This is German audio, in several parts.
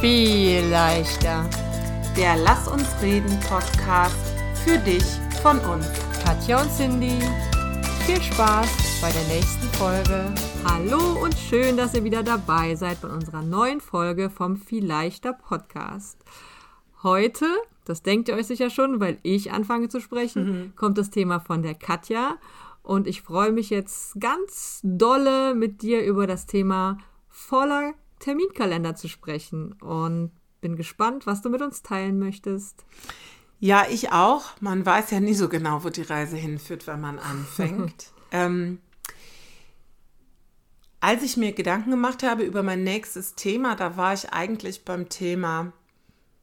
viel leichter. Der Lass uns reden Podcast für dich von uns. Katja und Cindy, viel Spaß bei der nächsten Folge. Hallo und schön, dass ihr wieder dabei seid bei unserer neuen Folge vom Viel leichter Podcast. Heute, das denkt ihr euch sicher schon, weil ich anfange zu sprechen, mhm. kommt das Thema von der Katja. Und ich freue mich jetzt ganz dolle mit dir über das Thema voller Terminkalender zu sprechen und bin gespannt, was du mit uns teilen möchtest. Ja, ich auch. Man weiß ja nie so genau, wo die Reise hinführt, wenn man anfängt. ähm, als ich mir Gedanken gemacht habe über mein nächstes Thema, da war ich eigentlich beim Thema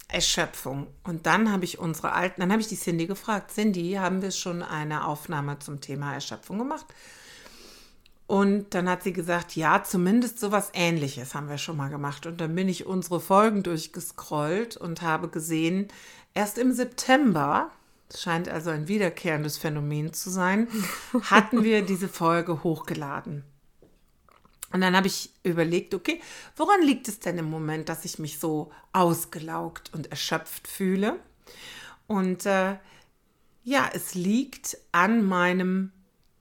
Erschöpfung. Und dann habe ich unsere alten, dann habe ich die Cindy gefragt, Cindy, haben wir schon eine Aufnahme zum Thema Erschöpfung gemacht? Und dann hat sie gesagt, ja, zumindest sowas ähnliches haben wir schon mal gemacht. Und dann bin ich unsere Folgen durchgescrollt und habe gesehen, erst im September, das scheint also ein wiederkehrendes Phänomen zu sein, hatten wir diese Folge hochgeladen. Und dann habe ich überlegt, okay, woran liegt es denn im Moment, dass ich mich so ausgelaugt und erschöpft fühle? Und äh, ja, es liegt an meinem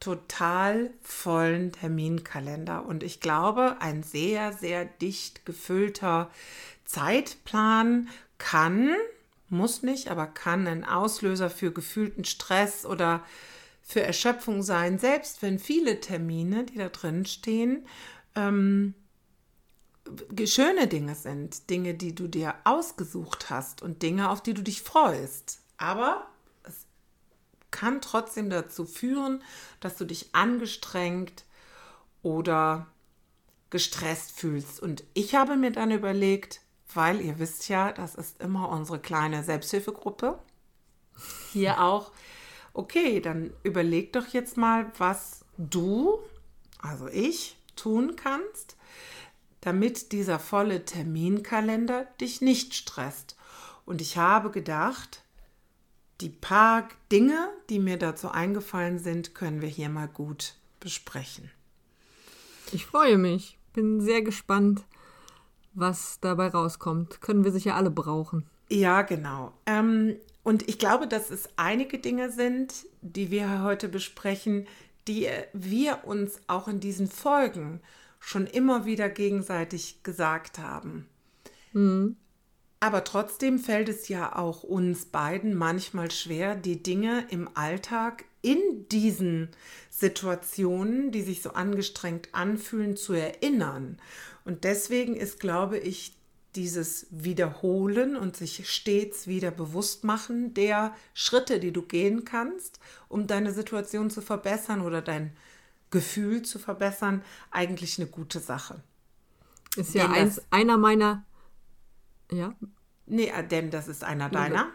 total vollen Terminkalender. Und ich glaube, ein sehr, sehr dicht gefüllter Zeitplan kann, muss nicht, aber kann ein Auslöser für gefühlten Stress oder für Erschöpfung sein, selbst wenn viele Termine, die da drin stehen, ähm, schöne Dinge sind, Dinge, die du dir ausgesucht hast und Dinge, auf die du dich freust. Aber kann trotzdem dazu führen, dass du dich angestrengt oder gestresst fühlst. Und ich habe mir dann überlegt, weil ihr wisst ja, das ist immer unsere kleine Selbsthilfegruppe, hier auch, okay, dann überleg doch jetzt mal, was du, also ich, tun kannst, damit dieser volle Terminkalender dich nicht stresst. Und ich habe gedacht, die paar Dinge, die mir dazu eingefallen sind, können wir hier mal gut besprechen. Ich freue mich. Bin sehr gespannt, was dabei rauskommt. Können wir sicher alle brauchen. Ja, genau. Ähm, und ich glaube, dass es einige Dinge sind, die wir heute besprechen, die wir uns auch in diesen Folgen schon immer wieder gegenseitig gesagt haben. Mhm. Aber trotzdem fällt es ja auch uns beiden manchmal schwer, die Dinge im Alltag in diesen Situationen, die sich so angestrengt anfühlen, zu erinnern. Und deswegen ist, glaube ich, dieses Wiederholen und sich stets wieder bewusst machen der Schritte, die du gehen kannst, um deine Situation zu verbessern oder dein Gefühl zu verbessern, eigentlich eine gute Sache. Ist ja eins, einer meiner ja. Nee, äh, denn das ist einer deiner.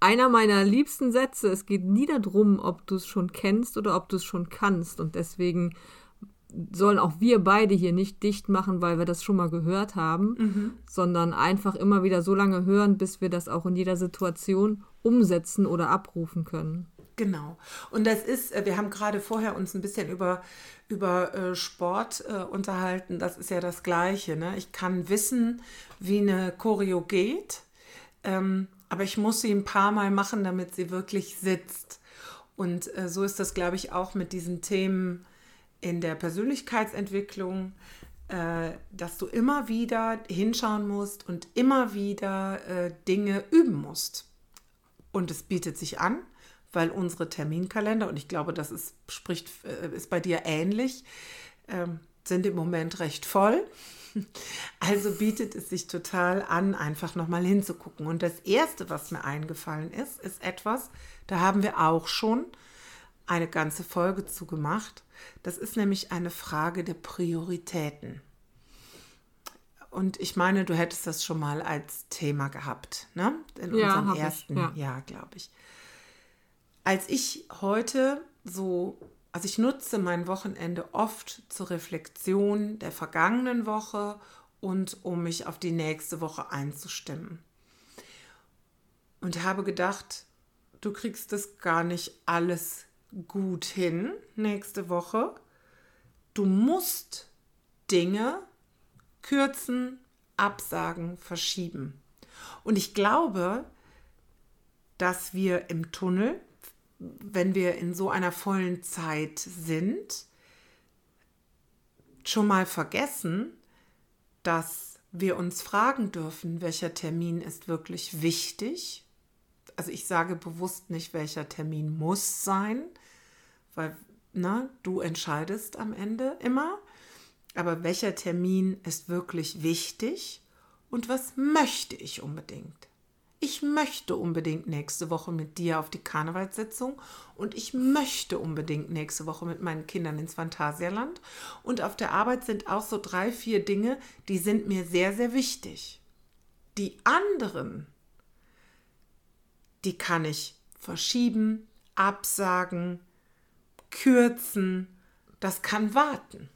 Einer meiner liebsten Sätze. Es geht nie darum, ob du es schon kennst oder ob du es schon kannst. Und deswegen sollen auch wir beide hier nicht dicht machen, weil wir das schon mal gehört haben, mhm. sondern einfach immer wieder so lange hören, bis wir das auch in jeder Situation umsetzen oder abrufen können. Genau. Und das ist, äh, wir haben gerade vorher uns ein bisschen über, über äh, Sport äh, unterhalten. Das ist ja das Gleiche. Ne? Ich kann wissen, wie eine Choreo geht, ähm, aber ich muss sie ein paar Mal machen, damit sie wirklich sitzt. Und so ist das, glaube ich, auch mit diesen Themen in der Persönlichkeitsentwicklung, dass du immer wieder hinschauen musst und immer wieder Dinge üben musst. Und es bietet sich an weil unsere Terminkalender, und ich glaube, das ist, spricht, äh, ist bei dir ähnlich, ähm, sind im Moment recht voll. Also bietet es sich total an, einfach nochmal hinzugucken. Und das Erste, was mir eingefallen ist, ist etwas, da haben wir auch schon eine ganze Folge zu gemacht. Das ist nämlich eine Frage der Prioritäten. Und ich meine, du hättest das schon mal als Thema gehabt, ne? In ja, unserem ersten ich, ja. Jahr, glaube ich als ich heute so, also ich nutze mein Wochenende oft zur Reflexion der vergangenen Woche und um mich auf die nächste Woche einzustimmen. Und habe gedacht, du kriegst das gar nicht alles gut hin nächste Woche. Du musst Dinge kürzen, absagen, verschieben. Und ich glaube, dass wir im Tunnel, wenn wir in so einer vollen Zeit sind, schon mal vergessen, dass wir uns fragen dürfen, welcher Termin ist wirklich wichtig. Also ich sage bewusst nicht, welcher Termin muss sein, weil na, du entscheidest am Ende immer. Aber welcher Termin ist wirklich wichtig und was möchte ich unbedingt? Ich möchte unbedingt nächste Woche mit dir auf die Karnevalssitzung und ich möchte unbedingt nächste Woche mit meinen Kindern ins Phantasialand. Und auf der Arbeit sind auch so drei, vier Dinge, die sind mir sehr, sehr wichtig. Die anderen, die kann ich verschieben, absagen, kürzen. Das kann warten.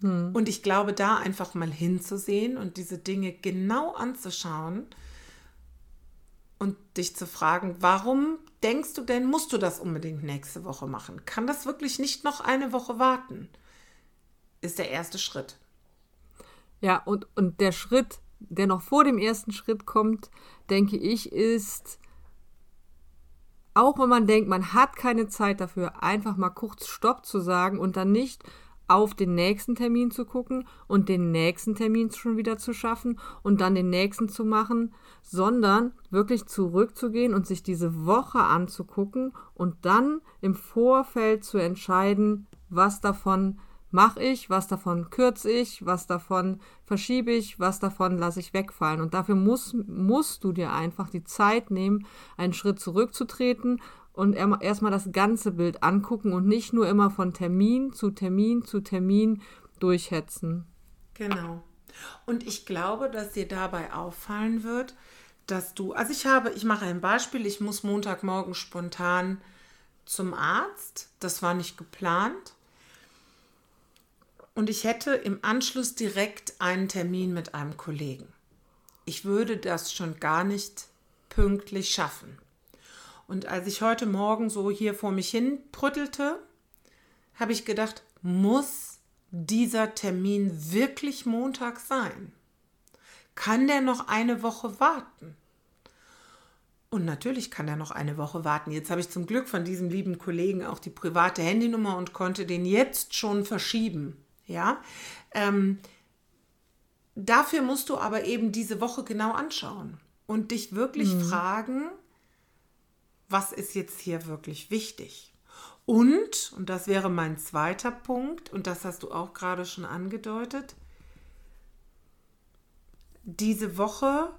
Hm. Und ich glaube, da einfach mal hinzusehen und diese Dinge genau anzuschauen, und dich zu fragen, warum denkst du denn, musst du das unbedingt nächste Woche machen? Kann das wirklich nicht noch eine Woche warten? Ist der erste Schritt. Ja, und, und der Schritt, der noch vor dem ersten Schritt kommt, denke ich, ist, auch wenn man denkt, man hat keine Zeit dafür, einfach mal kurz Stopp zu sagen und dann nicht auf den nächsten Termin zu gucken und den nächsten Termin schon wieder zu schaffen und dann den nächsten zu machen, sondern wirklich zurückzugehen und sich diese Woche anzugucken und dann im Vorfeld zu entscheiden, was davon mache ich, was davon kürze ich, was davon verschiebe ich, was davon lasse ich wegfallen. Und dafür muss, musst du dir einfach die Zeit nehmen, einen Schritt zurückzutreten und erstmal das ganze Bild angucken und nicht nur immer von Termin zu Termin zu Termin durchhetzen. Genau. Und ich glaube, dass dir dabei auffallen wird, dass du, also ich habe, ich mache ein Beispiel, ich muss Montagmorgen spontan zum Arzt. Das war nicht geplant. Und ich hätte im Anschluss direkt einen Termin mit einem Kollegen. Ich würde das schon gar nicht pünktlich schaffen. Und als ich heute Morgen so hier vor mich hin prüttelte, habe ich gedacht, muss dieser Termin wirklich Montag sein? Kann der noch eine Woche warten? Und natürlich kann er noch eine Woche warten. Jetzt habe ich zum Glück von diesem lieben Kollegen auch die private Handynummer und konnte den jetzt schon verschieben. Ja, ähm, dafür musst du aber eben diese Woche genau anschauen und dich wirklich mhm. fragen, was ist jetzt hier wirklich wichtig? Und, und das wäre mein zweiter Punkt, und das hast du auch gerade schon angedeutet, diese Woche,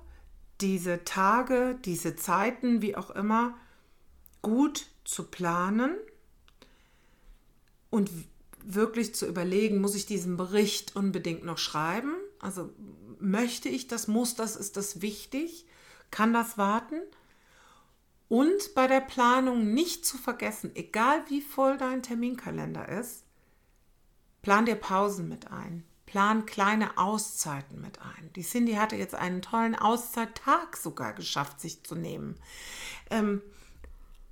diese Tage, diese Zeiten, wie auch immer, gut zu planen und wirklich zu überlegen, muss ich diesen Bericht unbedingt noch schreiben? Also möchte ich das, muss das, ist das wichtig? Kann das warten? Und bei der Planung nicht zu vergessen, egal wie voll dein Terminkalender ist, plan dir Pausen mit ein. Plan kleine Auszeiten mit ein. Die Cindy hatte jetzt einen tollen Auszeittag sogar geschafft, sich zu nehmen. Ähm,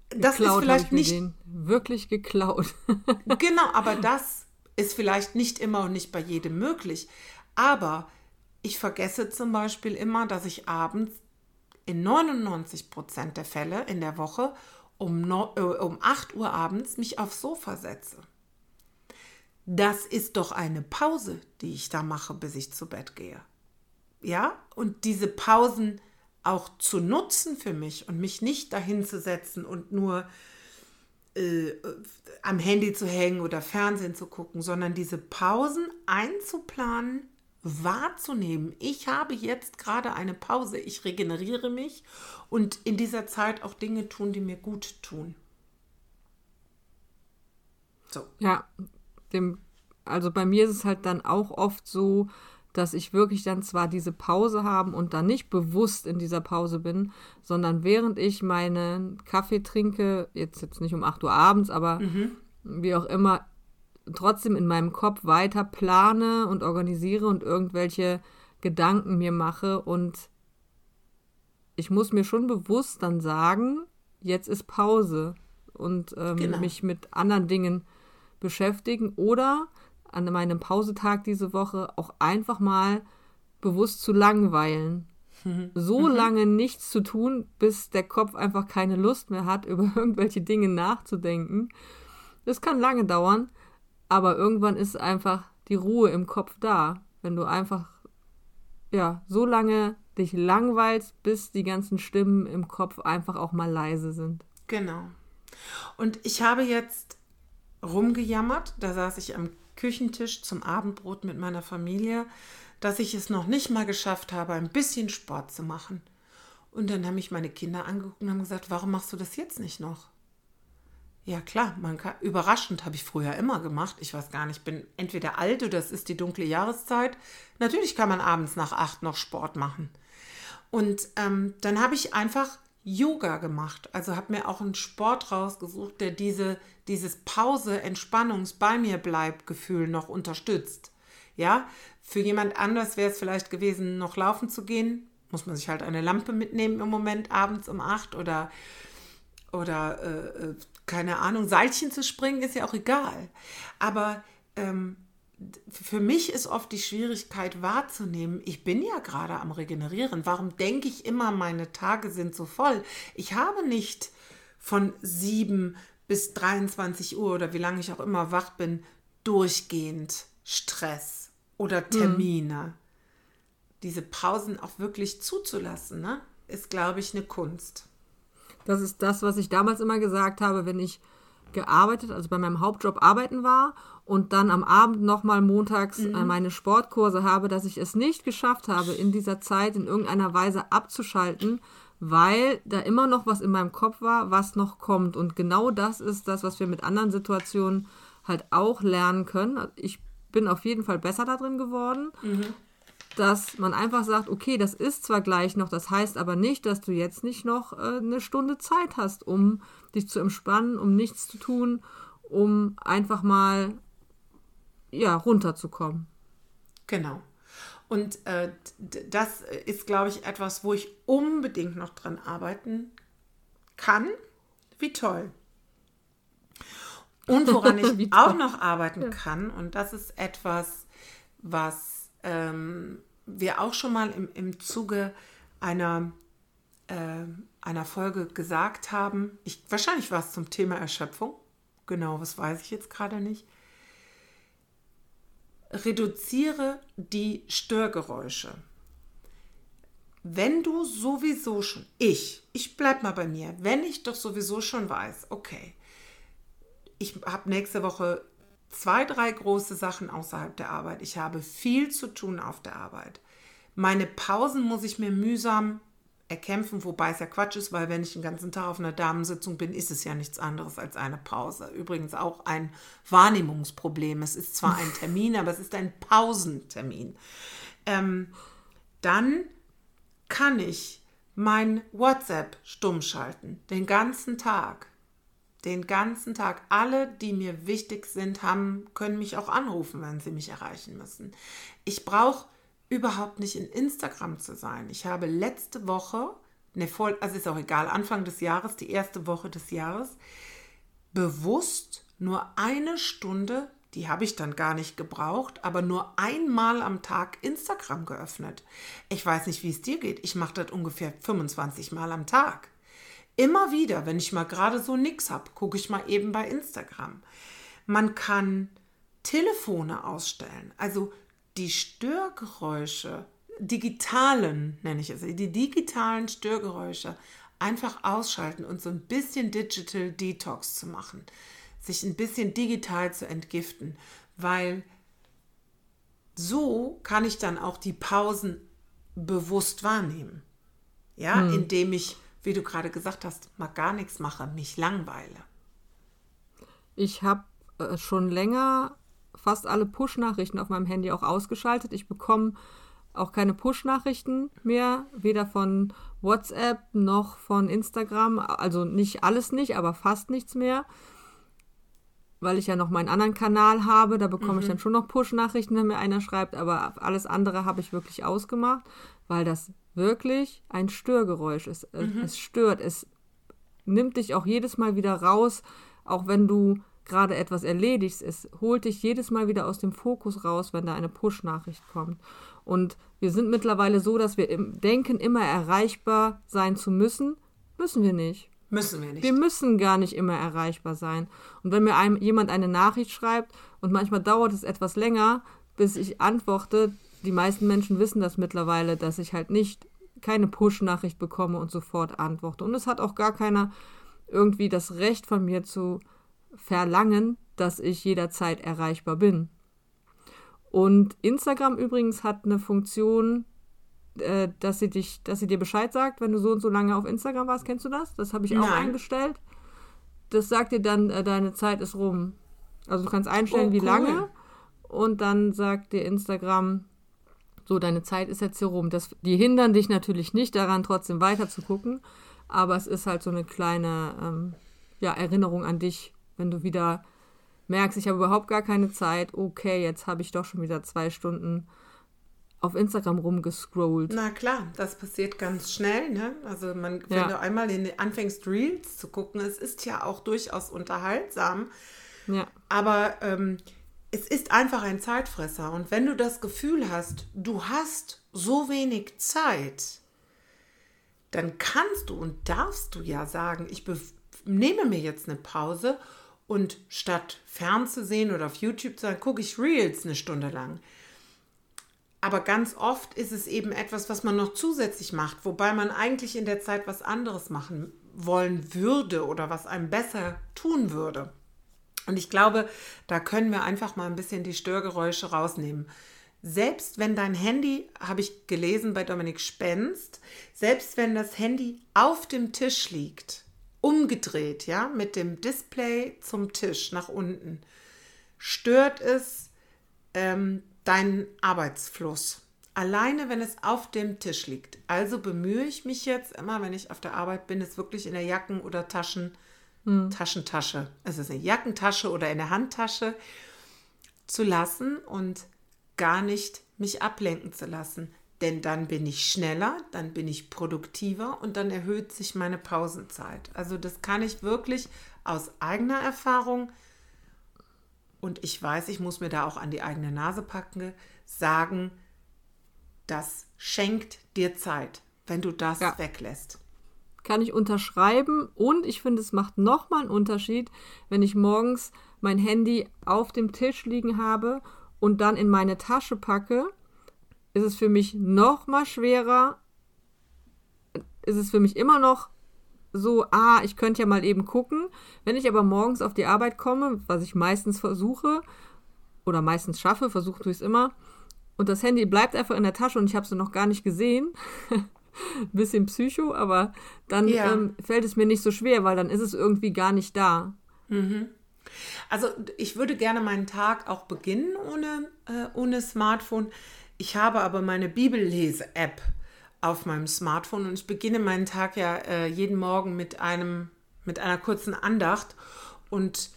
das geklaut, ist vielleicht nicht wirklich geklaut. genau, aber das ist vielleicht nicht immer und nicht bei jedem möglich. Aber ich vergesse zum Beispiel immer, dass ich abends in 99 Prozent der Fälle in der Woche um, no, äh, um 8 Uhr abends mich aufs Sofa setze. Das ist doch eine Pause, die ich da mache, bis ich zu Bett gehe. Ja, und diese Pausen auch zu nutzen für mich und mich nicht dahin zu setzen und nur äh, am Handy zu hängen oder Fernsehen zu gucken, sondern diese Pausen einzuplanen wahrzunehmen. Ich habe jetzt gerade eine Pause, ich regeneriere mich und in dieser Zeit auch Dinge tun, die mir gut tun. So. Ja, dem, also bei mir ist es halt dann auch oft so, dass ich wirklich dann zwar diese Pause haben und dann nicht bewusst in dieser Pause bin, sondern während ich meinen Kaffee trinke, jetzt jetzt nicht um 8 Uhr abends, aber mhm. wie auch immer, trotzdem in meinem Kopf weiter plane und organisiere und irgendwelche Gedanken mir mache und ich muss mir schon bewusst dann sagen, jetzt ist Pause und ähm, genau. mich mit anderen Dingen beschäftigen oder an meinem Pausetag diese Woche auch einfach mal bewusst zu langweilen. So lange nichts zu tun, bis der Kopf einfach keine Lust mehr hat, über irgendwelche Dinge nachzudenken. Das kann lange dauern, aber irgendwann ist einfach die Ruhe im Kopf da, wenn du einfach ja, so lange dich langweilst, bis die ganzen Stimmen im Kopf einfach auch mal leise sind. Genau. Und ich habe jetzt rumgejammert, da saß ich am Küchentisch zum Abendbrot mit meiner Familie, dass ich es noch nicht mal geschafft habe, ein bisschen Sport zu machen. Und dann haben mich meine Kinder angeguckt und haben gesagt, warum machst du das jetzt nicht noch? Ja klar, man kann, überraschend habe ich früher immer gemacht. Ich weiß gar nicht, ich bin entweder alt oder es ist die dunkle Jahreszeit. Natürlich kann man abends nach acht noch Sport machen. Und ähm, dann habe ich einfach Yoga gemacht. Also habe mir auch einen Sport rausgesucht, der diese, dieses Pause, Entspannungs, bei mir bleibt Gefühl noch unterstützt. Ja, für jemand anders wäre es vielleicht gewesen, noch laufen zu gehen. Muss man sich halt eine Lampe mitnehmen im Moment abends um acht oder, oder äh, äh keine Ahnung, Seilchen zu springen, ist ja auch egal. Aber ähm, für mich ist oft die Schwierigkeit wahrzunehmen, ich bin ja gerade am Regenerieren. Warum denke ich immer, meine Tage sind so voll? Ich habe nicht von 7 bis 23 Uhr oder wie lange ich auch immer wach bin, durchgehend Stress oder hm. Termine. Hm. Diese Pausen auch wirklich zuzulassen, ne? ist, glaube ich, eine Kunst. Das ist das, was ich damals immer gesagt habe, wenn ich gearbeitet, also bei meinem Hauptjob arbeiten war und dann am Abend nochmal montags äh, mhm. meine Sportkurse habe, dass ich es nicht geschafft habe, in dieser Zeit in irgendeiner Weise abzuschalten, weil da immer noch was in meinem Kopf war, was noch kommt. Und genau das ist das, was wir mit anderen Situationen halt auch lernen können. Ich bin auf jeden Fall besser da drin geworden. Mhm dass man einfach sagt, okay, das ist zwar gleich noch, das heißt aber nicht, dass du jetzt nicht noch äh, eine Stunde Zeit hast, um dich zu entspannen, um nichts zu tun, um einfach mal ja runterzukommen. Genau. Und äh, das ist, glaube ich, etwas, wo ich unbedingt noch dran arbeiten kann. Wie toll. Und woran ich auch noch arbeiten ja. kann, und das ist etwas, was ähm, wir auch schon mal im, im Zuge einer, äh, einer Folge gesagt haben. Ich, wahrscheinlich war es zum Thema Erschöpfung. Genau, was weiß ich jetzt gerade nicht. Reduziere die Störgeräusche. Wenn du sowieso schon, ich, ich bleib mal bei mir, wenn ich doch sowieso schon weiß, okay, ich habe nächste Woche zwei, drei große Sachen außerhalb der Arbeit. Ich habe viel zu tun auf der Arbeit. Meine Pausen muss ich mir mühsam erkämpfen, wobei es ja Quatsch ist, weil wenn ich den ganzen Tag auf einer Damensitzung bin, ist es ja nichts anderes als eine Pause. Übrigens auch ein Wahrnehmungsproblem. Es ist zwar ein Termin, aber es ist ein Pausentermin. Ähm, dann kann ich mein WhatsApp stumm schalten, den ganzen Tag den ganzen Tag. Alle, die mir wichtig sind, haben, können mich auch anrufen, wenn sie mich erreichen müssen. Ich brauche überhaupt nicht in Instagram zu sein. Ich habe letzte Woche, ne, voll, also ist auch egal, Anfang des Jahres, die erste Woche des Jahres, bewusst nur eine Stunde, die habe ich dann gar nicht gebraucht, aber nur einmal am Tag Instagram geöffnet. Ich weiß nicht, wie es dir geht. Ich mache das ungefähr 25 Mal am Tag. Immer wieder, wenn ich mal gerade so nichts habe, gucke ich mal eben bei Instagram. Man kann Telefone ausstellen, also die Störgeräusche, digitalen nenne ich es, die digitalen Störgeräusche einfach ausschalten und so ein bisschen Digital Detox zu machen, sich ein bisschen digital zu entgiften, weil so kann ich dann auch die Pausen bewusst wahrnehmen. Ja, hm. indem ich wie du gerade gesagt hast, mal gar nichts mache, mich langweile. Ich habe äh, schon länger fast alle Push-Nachrichten auf meinem Handy auch ausgeschaltet. Ich bekomme auch keine Push-Nachrichten mehr, weder von WhatsApp noch von Instagram. Also nicht alles nicht, aber fast nichts mehr. Weil ich ja noch meinen anderen Kanal habe, da bekomme mhm. ich dann schon noch Push-Nachrichten, wenn mir einer schreibt, aber alles andere habe ich wirklich ausgemacht, weil das wirklich ein Störgeräusch ist. Mhm. Es stört, es nimmt dich auch jedes Mal wieder raus, auch wenn du gerade etwas erledigst. Es holt dich jedes Mal wieder aus dem Fokus raus, wenn da eine Push-Nachricht kommt. Und wir sind mittlerweile so, dass wir im denken, immer erreichbar sein zu müssen. Müssen wir nicht. Müssen wir nicht. Wir müssen gar nicht immer erreichbar sein. Und wenn mir einem, jemand eine Nachricht schreibt und manchmal dauert es etwas länger, bis ich antworte, die meisten Menschen wissen das mittlerweile, dass ich halt nicht keine Push-Nachricht bekomme und sofort antworte. Und es hat auch gar keiner irgendwie das Recht von mir zu verlangen, dass ich jederzeit erreichbar bin. Und Instagram übrigens hat eine Funktion, äh, dass sie dich, dass sie dir Bescheid sagt, wenn du so und so lange auf Instagram warst. Kennst du das? Das habe ich auch Nein. eingestellt. Das sagt dir dann, äh, deine Zeit ist rum. Also du kannst einstellen, Oh, wie cool. lange. Und dann sagt dir Instagram, so, deine Zeit ist jetzt hier rum. Das, die hindern dich natürlich nicht daran, trotzdem weiter zu gucken. Aber es ist halt so eine kleine ähm, ja, Erinnerung an dich, wenn du wieder merkst, ich habe überhaupt gar keine Zeit. Okay, jetzt habe ich doch schon wieder zwei Stunden auf Instagram rumgescrollt. Na klar, das passiert ganz schnell. Ne? Also man, wenn Ja. du einmal in, anfängst, Reels zu gucken, es ist ja auch durchaus unterhaltsam, Ja, aber ähm, es ist einfach ein Zeitfresser. Und wenn du das Gefühl hast, du hast so wenig Zeit, dann kannst du und darfst du ja sagen, ich nehme mir jetzt eine Pause und statt fernzusehen oder auf YouTube zu sein, gucke ich Reels eine Stunde lang. Aber ganz oft ist es eben etwas, was man noch zusätzlich macht, wobei man eigentlich in der Zeit was anderes machen wollen würde oder was einem besser tun würde. Und ich glaube, da können wir einfach mal ein bisschen die Störgeräusche rausnehmen. Selbst wenn dein Handy, habe ich gelesen bei Dominik Spenst, selbst wenn das Handy auf dem Tisch liegt, umgedreht, ja, mit dem Display zum Tisch nach unten, stört es ähm, deinen Arbeitsfluss. Alleine, wenn es auf dem Tisch liegt. Also bemühe ich mich jetzt immer, wenn ich auf der Arbeit bin, es wirklich in der Jacken- oder Taschen, Taschentasche, es ist eine Jackentasche oder in der Handtasche zu lassen und gar nicht mich ablenken zu lassen. Denn dann bin ich schneller, dann bin ich produktiver und dann erhöht sich meine Pausenzeit. Also das kann ich wirklich aus eigener Erfahrung und ich weiß, ich muss mir da auch an die eigene Nase packen, sagen, das schenkt dir Zeit, wenn du das Ja. weglässt. Kann ich unterschreiben und ich finde, es macht nochmal einen Unterschied, wenn ich morgens mein Handy auf dem Tisch liegen habe und dann in meine Tasche packe, ist es für mich nochmal schwerer, ist es für mich immer noch so, ah, ich könnte ja mal eben gucken. Wenn ich aber morgens auf die Arbeit komme, was ich meistens versuche oder meistens schaffe, versuche ich es immer, und das Handy bleibt einfach in der Tasche und ich habe es noch gar nicht gesehen, ein bisschen psycho, aber dann Ja. ähm, fällt es mir nicht so schwer, weil dann ist es irgendwie gar nicht da. Also ich würde gerne meinen Tag auch beginnen ohne, äh, ohne Smartphone. Ich habe aber meine Bibellese-App auf meinem Smartphone und ich beginne meinen Tag ja äh, jeden Morgen mit einem mit einer kurzen Andacht und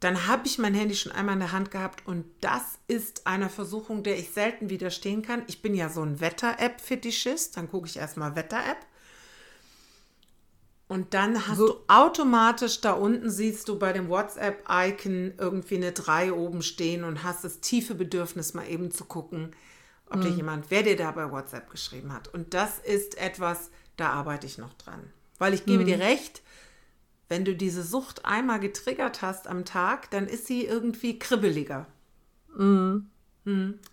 dann habe ich mein Handy schon einmal in der Hand gehabt und das ist eine Versuchung, der ich selten widerstehen kann. Ich bin ja so ein Wetter-App-Fetischist, dann gucke ich erstmal Wetter-App. Und dann hast So- du automatisch da unten siehst du bei dem WhatsApp-Icon irgendwie eine 3 oben stehen und hast das tiefe Bedürfnis, mal eben zu gucken, ob dir jemand, wer dir da bei WhatsApp geschrieben hat. Und das ist etwas, da arbeite ich noch dran. Weil ich gebe dir recht, wenn du diese Sucht einmal getriggert hast am Tag, dann ist sie irgendwie kribbeliger. Mhm.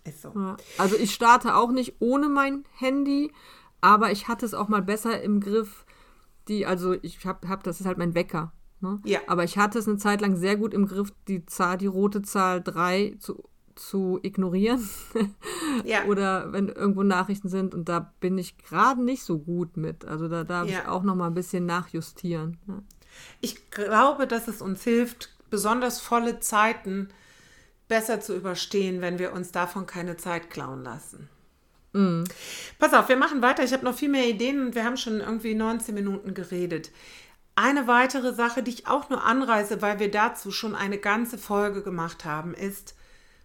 Ist so. Ja. Also ich starte auch nicht ohne mein Handy, aber ich hatte es auch mal besser im Griff. Die, also ich habe, hab, das ist halt mein Wecker. Ne? Ja. Aber ich hatte es eine Zeit lang sehr gut im Griff, die Zahl, die rote Zahl 3 zu, zu ignorieren. Ja. Oder wenn irgendwo Nachrichten sind und da bin ich gerade nicht so gut mit. Also da darf ich Ja. auch noch mal ein bisschen nachjustieren. Ne? Ich glaube, dass es uns hilft, besonders volle Zeiten besser zu überstehen, wenn wir uns davon keine Zeit klauen lassen. Pass auf, wir machen weiter. Ich habe noch viel mehr Ideen und wir haben schon irgendwie 19 Minuten geredet. Eine weitere Sache, die ich auch nur anreiße, weil wir dazu schon eine ganze Folge gemacht haben, ist,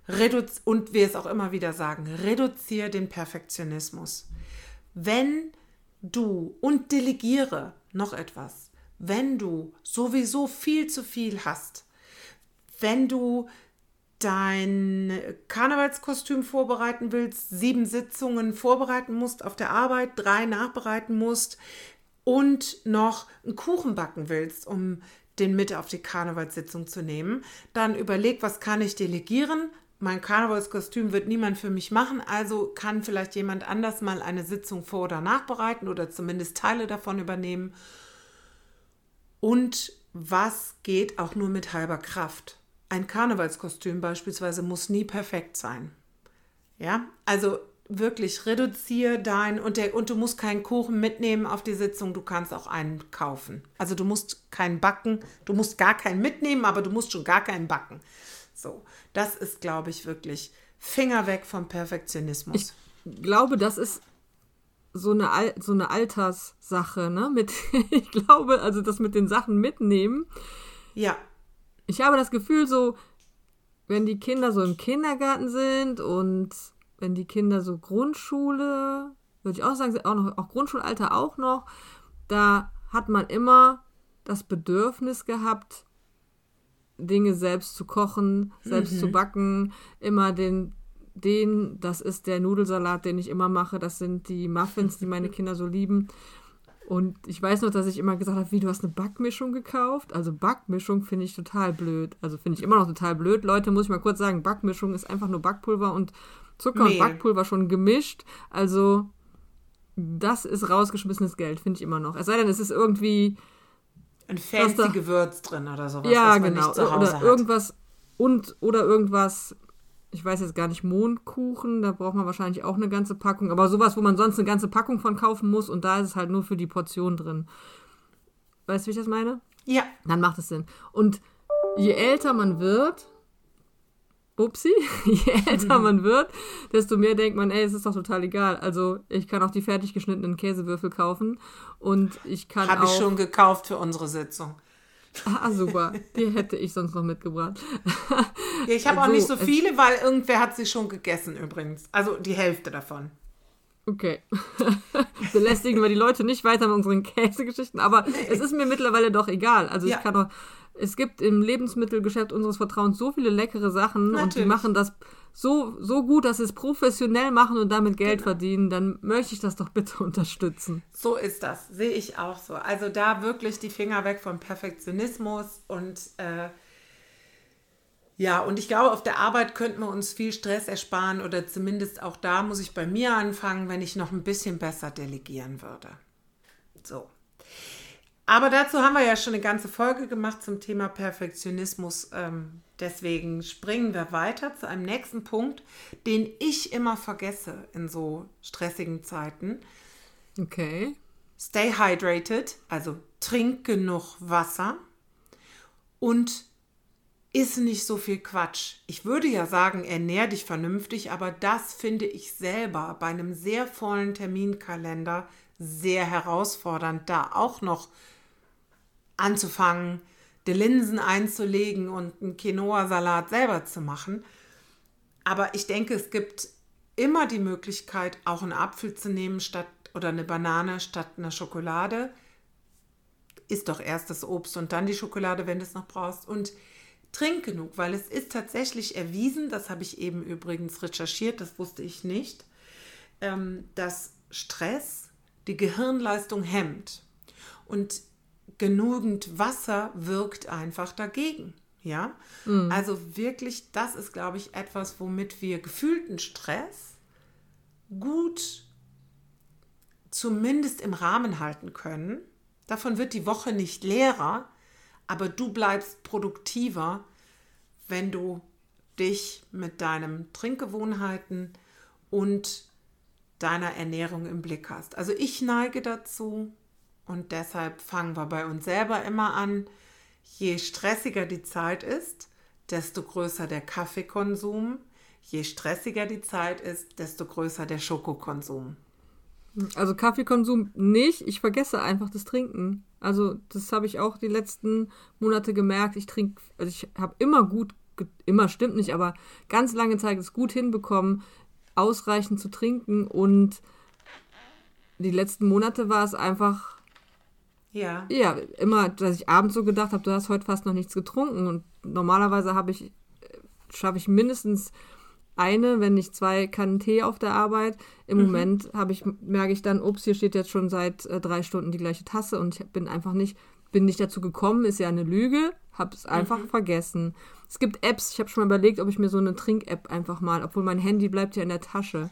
reduz und wir es auch immer wieder sagen, reduziere den Perfektionismus. Wenn du und delegiere noch etwas, wenn du sowieso viel zu viel hast, wenn du dein Karnevalskostüm vorbereiten willst, sieben Sitzungen vorbereiten musst auf der Arbeit, drei nachbereiten musst und noch einen Kuchen backen willst, um den mit auf die Karnevalssitzung zu nehmen, dann überleg, was kann ich delegieren? Mein Karnevalskostüm wird niemand für mich machen, also kann vielleicht jemand anders mal eine Sitzung vor- oder nachbereiten oder zumindest Teile davon übernehmen. Und was geht auch nur mit halber Kraft? Ein Karnevalskostüm beispielsweise muss nie perfekt sein. Ja, also wirklich reduziere dein und, der, und du musst keinen Kuchen mitnehmen auf die Sitzung, du kannst auch einen kaufen. Also du musst keinen backen, du musst gar keinen mitnehmen, aber du musst schon gar keinen backen. So, das ist, glaube ich, wirklich Finger weg vom Perfektionismus. Ich glaube, das ist so eine, Al so eine Alterssache, ne? Mit, ich glaube, also das mit den Sachen mitnehmen. Ja. Ich habe das Gefühl, so, wenn die Kinder so im Kindergarten sind und wenn die Kinder so Grundschule, würde ich auch sagen, auch noch, auch Grundschulalter auch noch, da hat man immer das Bedürfnis gehabt, Dinge selbst zu kochen, selbst mhm. zu backen, immer den, den, das ist der Nudelsalat, den ich immer mache, das sind die Muffins, die meine Kinder so lieben. Und ich weiß noch, dass ich immer gesagt habe, wie, du hast eine Backmischung gekauft? Also Backmischung finde ich total blöd. Also finde ich immer noch total blöd. Leute, muss ich mal kurz sagen, Backmischung ist einfach nur Backpulver und Zucker Mehl. und Backpulver schon gemischt. Also das ist rausgeschmissenes Geld, finde ich immer noch. Es sei denn, es ist irgendwie ein fancy da, Gewürz drin oder sowas, ja, genau. oder hat. irgendwas und oder irgendwas ich weiß jetzt gar nicht, Mondkuchen, da braucht man wahrscheinlich auch eine ganze Packung, aber sowas, wo man sonst eine ganze Packung von kaufen muss und da ist es halt nur für die Portion drin. Weißt du, wie ich das meine? Ja. Dann macht es Sinn. Und je älter man wird, upsi, je älter man wird, desto mehr denkt man, ey, es ist doch total egal. Also ich kann auch die fertig geschnittenen Käsewürfel kaufen und ich kann Hab auch... Habe ich schon gekauft für unsere Sitzung. Ah, super. Die hätte ich sonst noch mitgebracht. Ja, ich habe also, auch nicht so viele, weil irgendwer hat sie schon gegessen übrigens. Also die Hälfte davon. Okay. Belästigen wir die Leute nicht weiter mit unseren Käsegeschichten, aber nee. es ist mir mittlerweile doch egal. Also ja. ich kann doch es gibt im Lebensmittelgeschäft unseres Vertrauens so viele leckere Sachen Natürlich. und die machen das so, so gut, dass sie es professionell machen und damit Geld genau. verdienen, dann möchte ich das doch bitte unterstützen. So ist das, sehe ich auch so. Also da wirklich die Finger weg vom Perfektionismus und äh, ja, und ich glaube, auf der Arbeit könnten wir uns viel Stress ersparen oder zumindest auch da muss ich bei mir anfangen, wenn ich noch ein bisschen besser delegieren würde. So. Aber dazu haben wir ja schon eine ganze Folge gemacht zum Thema Perfektionismus. Ähm, deswegen springen wir weiter zu einem nächsten Punkt, den ich immer vergesse in so stressigen Zeiten. Okay. Stay hydrated, also trink genug Wasser und iss nicht so viel Quatsch. Ich würde ja sagen, ernähr dich vernünftig, aber das finde ich selber bei einem sehr vollen Terminkalender sehr herausfordernd, da auch noch anzufangen, die Linsen einzulegen und einen Quinoa-Salat selber zu machen. Aber ich denke, es gibt immer die Möglichkeit, auch einen Apfel zu nehmen statt oder eine Banane statt einer Schokolade. Isst doch erst das Obst und dann die Schokolade, wenn du es noch brauchst. Und trink genug, weil es ist tatsächlich erwiesen, das habe ich eben übrigens recherchiert, das wusste ich nicht, ähm, dass Stress die Gehirnleistung hemmt. Und genügend Wasser wirkt einfach dagegen. Ja, mhm. also wirklich, das ist, glaube ich, etwas, womit wir gefühlten Stress gut zumindest im Rahmen halten können. Davon wird die Woche nicht leerer, aber du bleibst produktiver, wenn du dich mit deinen Trinkgewohnheiten und deiner Ernährung im Blick hast. Also ich neige dazu, und deshalb fangen wir bei uns selber immer an. Je stressiger die Zeit ist, desto größer der Kaffeekonsum. Je stressiger die Zeit ist, desto größer der Schokokonsum. Also Kaffeekonsum nicht, ich vergesse einfach das Trinken. Also das habe ich auch die letzten Monate gemerkt. Ich trinke, also ich habe immer gut, immer stimmt nicht, aber ganz lange Zeit es gut hinbekommen, ausreichend zu trinken und die letzten Monate war es einfach ja. Ja, immer, dass ich abends so gedacht habe, du hast heute fast noch nichts getrunken. Und normalerweise habe ich äh, schaffe ich mindestens eine, wenn nicht zwei Kannen Tee auf der Arbeit. Im mhm. Moment habe ich, merke ich dann, ups, hier steht jetzt schon seit äh, drei Stunden die gleiche Tasse und ich bin einfach nicht, bin nicht dazu gekommen, ist ja eine Lüge, habe es einfach mhm. vergessen. Es gibt Apps, ich habe schon mal überlegt, ob ich mir so eine Trink-App einfach mal, obwohl mein Handy bleibt ja in der Tasche.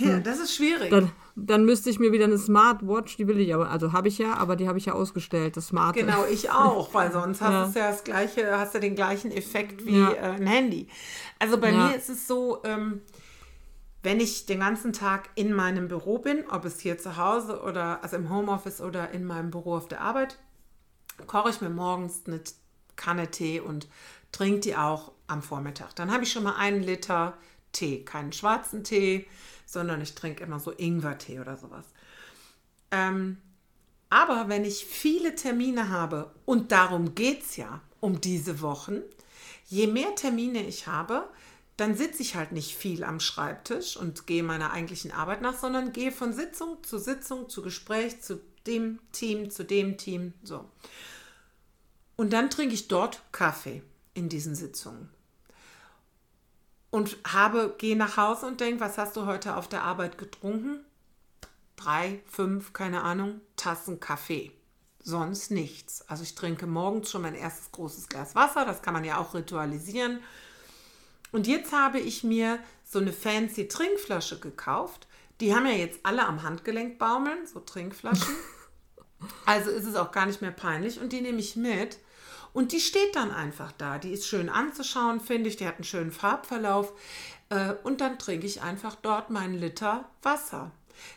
Ja, das ist schwierig. Dann, dann müsste ich mir wieder eine Smartwatch, die will ich aber, also habe ich ja, aber die habe ich ja ausgestellt, das Smart. Genau, ich auch, weil sonst hast du ja. ja das gleiche, hast du den gleichen Effekt wie ja. äh, ein Handy. Also bei ja. mir ist es so, ähm, wenn ich den ganzen Tag in meinem Büro bin, ob es hier zu Hause oder also im Homeoffice oder in meinem Büro auf der Arbeit, koche ich mir morgens eine Kanne Tee und trinke die auch am Vormittag. Dann habe ich schon mal einen Liter Tee, keinen schwarzen Tee, sondern ich trinke immer so Ingwertee oder sowas. Ähm, aber wenn ich viele Termine habe, und darum geht es ja um diese Wochen, je mehr Termine ich habe, dann sitze ich halt nicht viel am Schreibtisch und gehe meiner eigentlichen Arbeit nach, sondern gehe von Sitzung zu Sitzung, zu Gespräch, zu dem Team, zu dem Team, so. Und dann trinke ich dort Kaffee in diesen Sitzungen und habe, gehe nach Hause und denke, was hast du heute auf der Arbeit getrunken? Drei, fünf, keine Ahnung, Tassen Kaffee. Sonst nichts. Also ich trinke morgens schon mein erstes großes Glas Wasser, das kann man ja auch ritualisieren. Und jetzt habe ich mir so eine fancy Trinkflasche gekauft. Die haben ja jetzt alle am Handgelenk baumeln, so Trinkflaschen. Also ist es auch gar nicht mehr peinlich und die nehme ich mit und die steht dann einfach da. Die ist schön anzuschauen, finde ich. Die hat einen schönen Farbverlauf. Äh, und dann trinke ich einfach dort meinen Liter Wasser.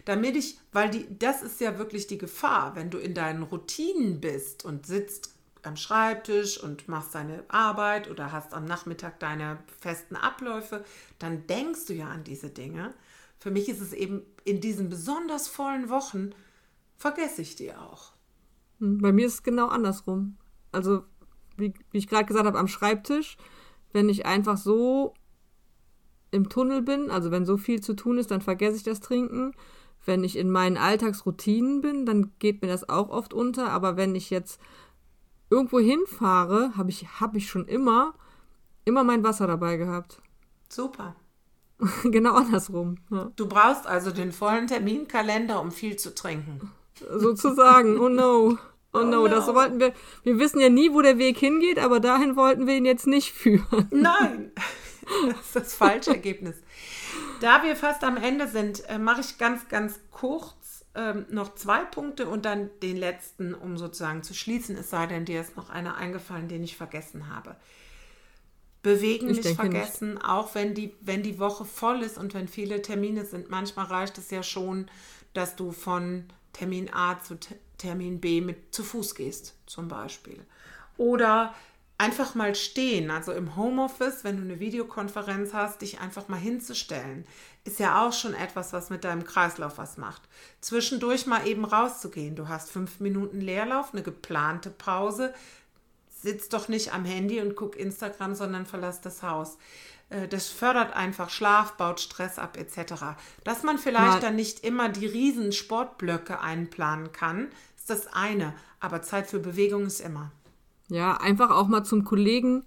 Damit ich, weil die, das ist ja wirklich die Gefahr, wenn du in deinen Routinen bist und sitzt am Schreibtisch und machst deine Arbeit oder hast am Nachmittag deine festen Abläufe, dann denkst du ja an diese Dinge. Für mich ist es eben in diesen besonders vollen Wochen, vergesse ich die auch. Bei mir ist es genau andersrum. Also wie, wie ich gerade gesagt habe, am Schreibtisch, wenn ich einfach so im Tunnel bin, also wenn so viel zu tun ist, dann vergesse ich das Trinken. Wenn ich in meinen Alltagsroutinen bin, dann geht mir das auch oft unter. Aber wenn ich jetzt irgendwo hinfahre, habe ich, hab ich schon immer, immer mein Wasser dabei gehabt. Super. genau andersrum. Ja. Du brauchst also den vollen Terminkalender, um viel zu trinken. Sozusagen, oh no. Oh, oh no, no, das wollten wir. Wir wissen ja nie, wo der Weg hingeht, aber dahin wollten wir ihn jetzt nicht führen. Nein, das ist das falsche Ergebnis. Da wir fast am Ende sind, äh, mache ich ganz, ganz kurz ähm, noch zwei Punkte und dann den letzten, um sozusagen zu schließen, es sei denn, dir ist noch einer eingefallen, den ich vergessen habe. Bewegen ich nicht vergessen, nicht. auch wenn die, wenn die Woche voll ist und wenn viele Termine sind. Manchmal reicht es ja schon, dass du von Termin A zu Termin B mit zu Fuß gehst, zum Beispiel. Oder einfach mal stehen, also im Homeoffice, wenn du eine Videokonferenz hast, dich einfach mal hinzustellen, ist ja auch schon etwas, was mit deinem Kreislauf was macht. Zwischendurch mal eben rauszugehen. Du hast fünf Minuten Leerlauf, eine geplante Pause. Sitz doch nicht am Handy und guck Instagram, sondern verlass das Haus. Äh, das fördert einfach Schlaf, baut Stress ab etc. Dass man vielleicht Mal. dann nicht immer die riesen Sportblöcke einplanen kann, ist das eine. Aber Zeit für Bewegung ist immer. Ja, einfach auch mal zum Kollegen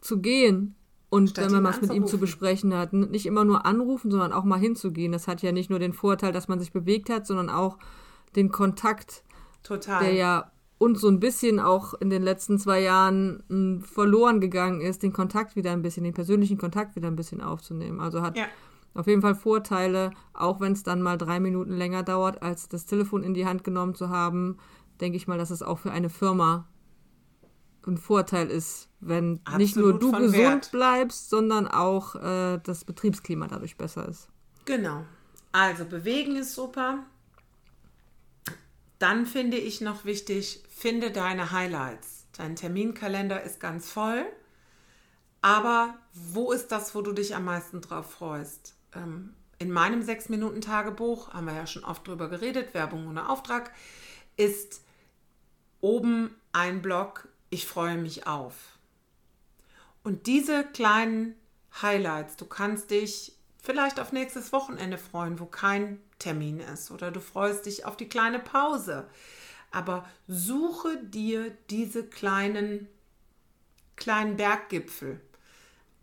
zu gehen und Statt wenn man was mit ihm zu besprechen hat, nicht immer nur anrufen, sondern auch mal hinzugehen. Das hat ja nicht nur den Vorteil, dass man sich bewegt hat, sondern auch den Kontakt, Total. der ja und so ein bisschen auch in den letzten zwei Jahren m, hm, verloren gegangen ist, den Kontakt wieder ein bisschen, den persönlichen Kontakt wieder ein bisschen aufzunehmen. Also hat ja. auf jeden Fall Vorteile, auch wenn es dann mal drei Minuten länger dauert, als das Telefon in die Hand genommen zu haben, denke ich mal, dass es auch für eine Firma ein Vorteil ist, wenn Absolut nicht nur du gesund Wert. bleibst, sondern auch äh, das Betriebsklima dadurch besser ist. Genau. Also bewegen ist super. Dann finde ich noch wichtig, finde deine Highlights. Dein Terminkalender ist ganz voll, aber wo ist das, wo du dich am meisten drauf freust? Ähm, in meinem 6-Minuten-Tagebuch, haben wir ja schon oft drüber geredet, Werbung ohne Auftrag, ist oben ein Block, ich freue mich auf. Und diese kleinen Highlights, du kannst dich vielleicht auf nächstes Wochenende freuen, wo kein Termin ist oder du freust dich auf die kleine Pause. Aber suche dir diese kleinen, kleinen Berggipfel.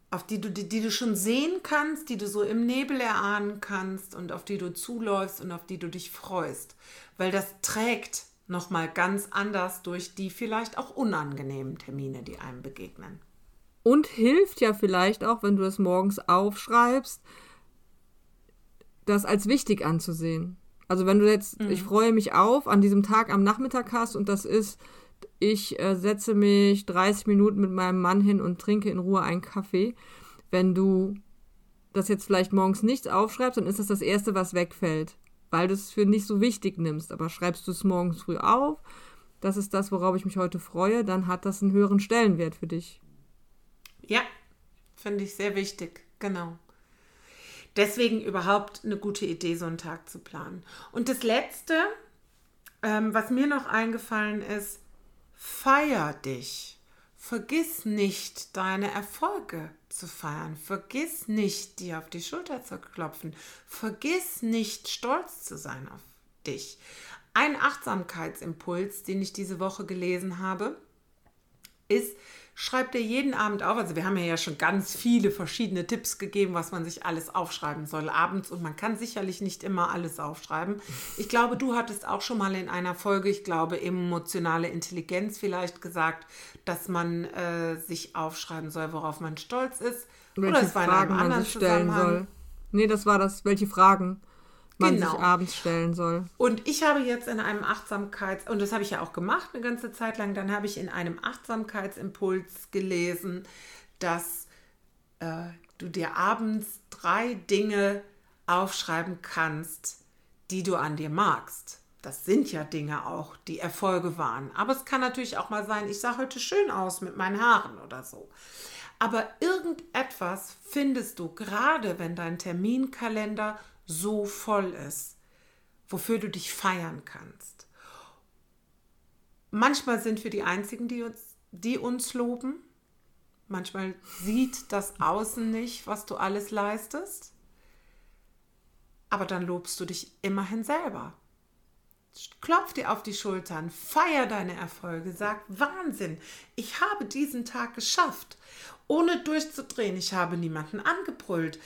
auf die du, die, die du schon sehen kannst, die du so im Nebel erahnen kannst und auf die du zuläufst und auf die du dich freust. Weil das trägt nochmal ganz anders durch die vielleicht auch unangenehmen Termine, die einem begegnen. Und hilft ja vielleicht auch, wenn du es morgens aufschreibst, das als wichtig anzusehen. Also wenn du jetzt, mhm. ich freue mich auf, an diesem Tag am Nachmittag hast und das ist, ich äh, setze mich 30 Minuten mit meinem Mann hin und trinke in Ruhe einen Kaffee. Wenn du das jetzt vielleicht morgens nichts aufschreibst, dann ist das das Erste, was wegfällt, weil du es für nicht so wichtig nimmst. Aber schreibst du es morgens früh auf, das ist das, worauf ich mich heute freue, dann hat das einen höheren Stellenwert für dich. Ja, finde ich sehr wichtig, genau. Deswegen überhaupt eine gute Idee, so einen Tag zu planen. Und das Letzte, ähm, was mir noch eingefallen ist, feier dich. Vergiss nicht, deine Erfolge zu feiern. Vergiss nicht, dir auf die Schulter zu klopfen. Vergiss nicht, stolz zu sein auf dich. Ein Achtsamkeitsimpuls, den ich diese Woche gelesen habe, ist, schreib dir jeden Abend auf. Also wir haben ja schon ganz viele verschiedene Tipps gegeben, was man sich alles aufschreiben soll abends. Und man kann sicherlich nicht immer alles aufschreiben. Ich glaube, du hattest auch schon mal in einer Folge, ich glaube, emotionale Intelligenz vielleicht gesagt, dass man äh, sich aufschreiben soll, worauf man stolz ist. Welche Oder es war in einem anderen man sich stellen soll. Nee, das war das, welche Fragen man genau. sich abends stellen soll. Und ich habe jetzt in einem Achtsamkeits- und das habe ich ja auch gemacht eine ganze Zeit lang, dann habe ich in einem Achtsamkeitsimpuls gelesen, dass äh, du dir abends drei Dinge aufschreiben kannst, die du an dir magst. Das sind ja Dinge auch, die Erfolge waren. Aber es kann natürlich auch mal sein, ich sah heute schön aus mit meinen Haaren oder so. Aber irgendetwas findest du, gerade wenn dein Terminkalender so voll ist, wofür du dich feiern kannst. Manchmal sind wir die Einzigen, die uns, die uns loben. Manchmal sieht das Außen nicht, was du alles leistest. Aber dann lobst du dich immerhin selber. Klopf dir auf die Schultern, feier deine Erfolge, sag Wahnsinn, ich habe diesen Tag geschafft, ohne durchzudrehen. Ich habe niemanden angebrüllt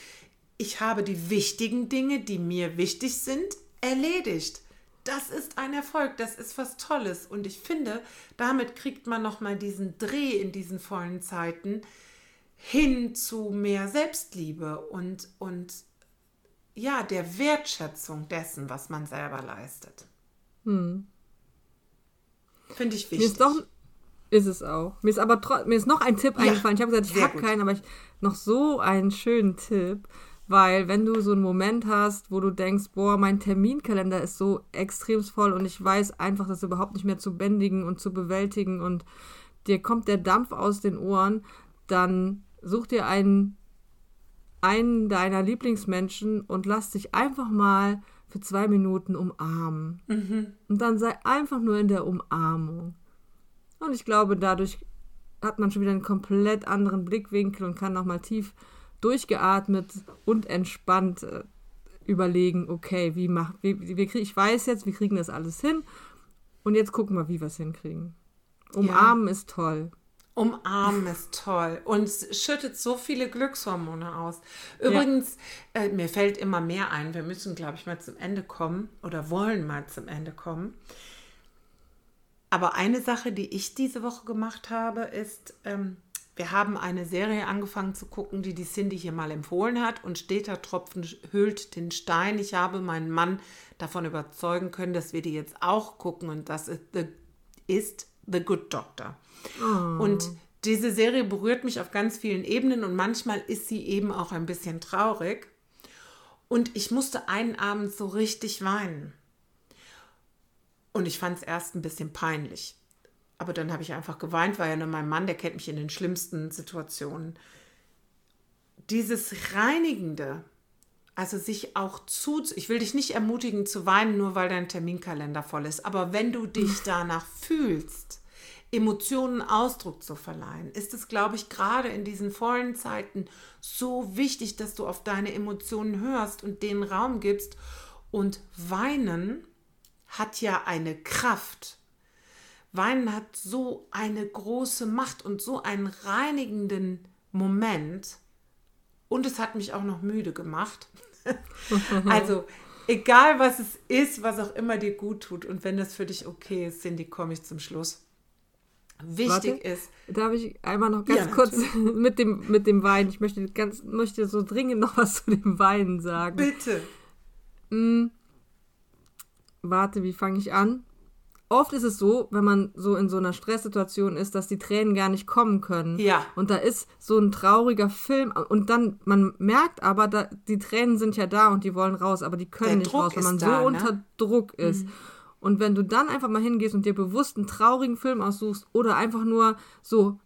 ich habe die wichtigen Dinge, die mir wichtig sind, erledigt. Das ist ein Erfolg, das ist was Tolles und ich finde, damit kriegt man noch mal diesen Dreh in diesen vollen Zeiten hin zu mehr Selbstliebe und und ja, der Wertschätzung dessen, was man selber leistet. Hm. Finde ich wichtig. Mir ist, doch, ist es auch. Mir ist aber mir ist noch ein Tipp ja, eingefallen. Ich habe gesagt, ich habe keinen, aber ich noch so einen schönen Tipp. Weil wenn du so einen Moment hast, wo du denkst, boah, mein Terminkalender ist so extrem voll und ich weiß einfach, das überhaupt nicht mehr zu bändigen und zu bewältigen und dir kommt der Dampf aus den Ohren, dann such dir einen, einen deiner Lieblingsmenschen und lass dich einfach mal für zwei Minuten umarmen. Mhm. Und dann sei einfach nur in der Umarmung. Und ich glaube, dadurch hat man schon wieder einen komplett anderen Blickwinkel und kann nochmal tief durchgeatmet und entspannt äh, überlegen, okay, wie machen wie, wie, ich weiß jetzt, wir kriegen das alles hin und jetzt gucken wir, wie wir es hinkriegen. Umarmen ja. ist toll. Umarmen ist toll und es schüttet so viele Glückshormone aus. Übrigens, ja. äh, mir fällt immer mehr ein. Wir müssen, glaube ich, mal zum Ende kommen oder wollen mal zum Ende kommen. Aber eine Sache, die ich diese Woche gemacht habe, ist, ähm, wir haben eine Serie angefangen zu gucken, die die Cindy hier mal empfohlen hat und steter Tropfen hüllt den Stein. Ich habe meinen Mann davon überzeugen können, dass wir die jetzt auch gucken und das ist The, ist The Good Doctor. Oh. Und diese Serie berührt mich auf ganz vielen Ebenen und manchmal ist sie eben auch ein bisschen traurig. Und ich musste einen Abend so richtig weinen. Und ich fand es erst ein bisschen peinlich. Aber dann habe ich einfach geweint, weil ja nur mein Mann, der kennt mich in den schlimmsten Situationen. Dieses Reinigende, also sich auch zu, ich will dich nicht ermutigen zu weinen, nur weil dein Terminkalender voll ist, aber wenn du dich danach fühlst, Emotionen Ausdruck zu verleihen, ist es, glaube ich, gerade in diesen vollen Zeiten so wichtig, dass du auf deine Emotionen hörst und denen Raum gibst. Und weinen hat ja eine Kraft. Weinen hat so eine große Macht und so einen reinigenden Moment. und es hat mich auch noch müde gemacht. also, egal was es ist, was auch immer dir gut tut und wenn das für dich okay ist, Cindy, komme ich zum Schluss. Wichtig Warte, ist, Darf ich einmal noch ganz Ja, kurz mit dem, mit dem Wein? Ich möchte ganz, möchte so dringend noch was zu dem Wein sagen. bitte, Warte, wie fange ich an? Oft ist es so, wenn man so in so einer Stresssituation ist, dass die Tränen gar nicht kommen können. Ja. Und da ist so ein trauriger Film und dann, man merkt aber, da, die Tränen sind ja da und die wollen raus, aber die können Der nicht Druck raus, weil man da, so ne? unter Druck ist. Und wenn du dann einfach mal hingehst und dir bewusst einen traurigen Film aussuchst oder einfach nur so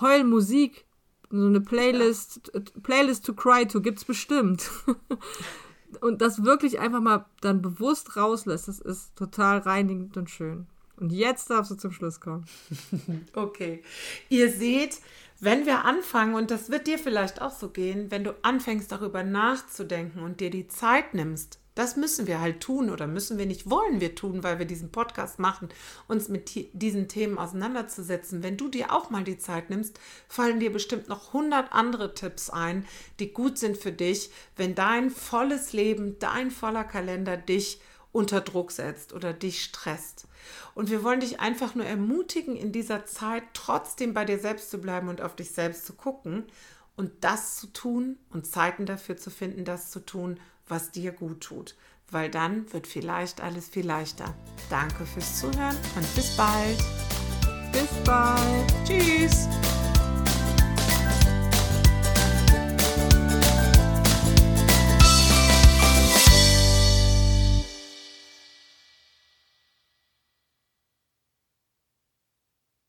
Heulmusik, so eine Playlist, Playlist to cry to gibt's bestimmt. und das wirklich einfach mal dann bewusst rauslässt, das ist total reinigend und schön. Und jetzt darfst du zum Schluss kommen. Okay. Ihr seht, wenn wir anfangen, und das wird dir vielleicht auch so gehen, wenn du anfängst darüber nachzudenken und dir die Zeit nimmst, das müssen wir halt tun oder müssen wir nicht, wollen wir tun, weil wir diesen Podcast machen, uns mit diesen Themen auseinanderzusetzen. Wenn du dir auch mal die Zeit nimmst, fallen dir bestimmt noch 100 andere Tipps ein, die gut sind für dich, wenn dein volles Leben, dein voller Kalender dich unter Druck setzt oder dich stresst. Und wir wollen dich einfach nur ermutigen, in dieser Zeit trotzdem bei dir selbst zu bleiben und auf dich selbst zu gucken und das zu tun und Zeiten dafür zu finden, das zu tun, was dir gut tut. Weil dann wird vielleicht alles viel leichter. Danke fürs Zuhören und bis bald. Bis bald. Tschüss.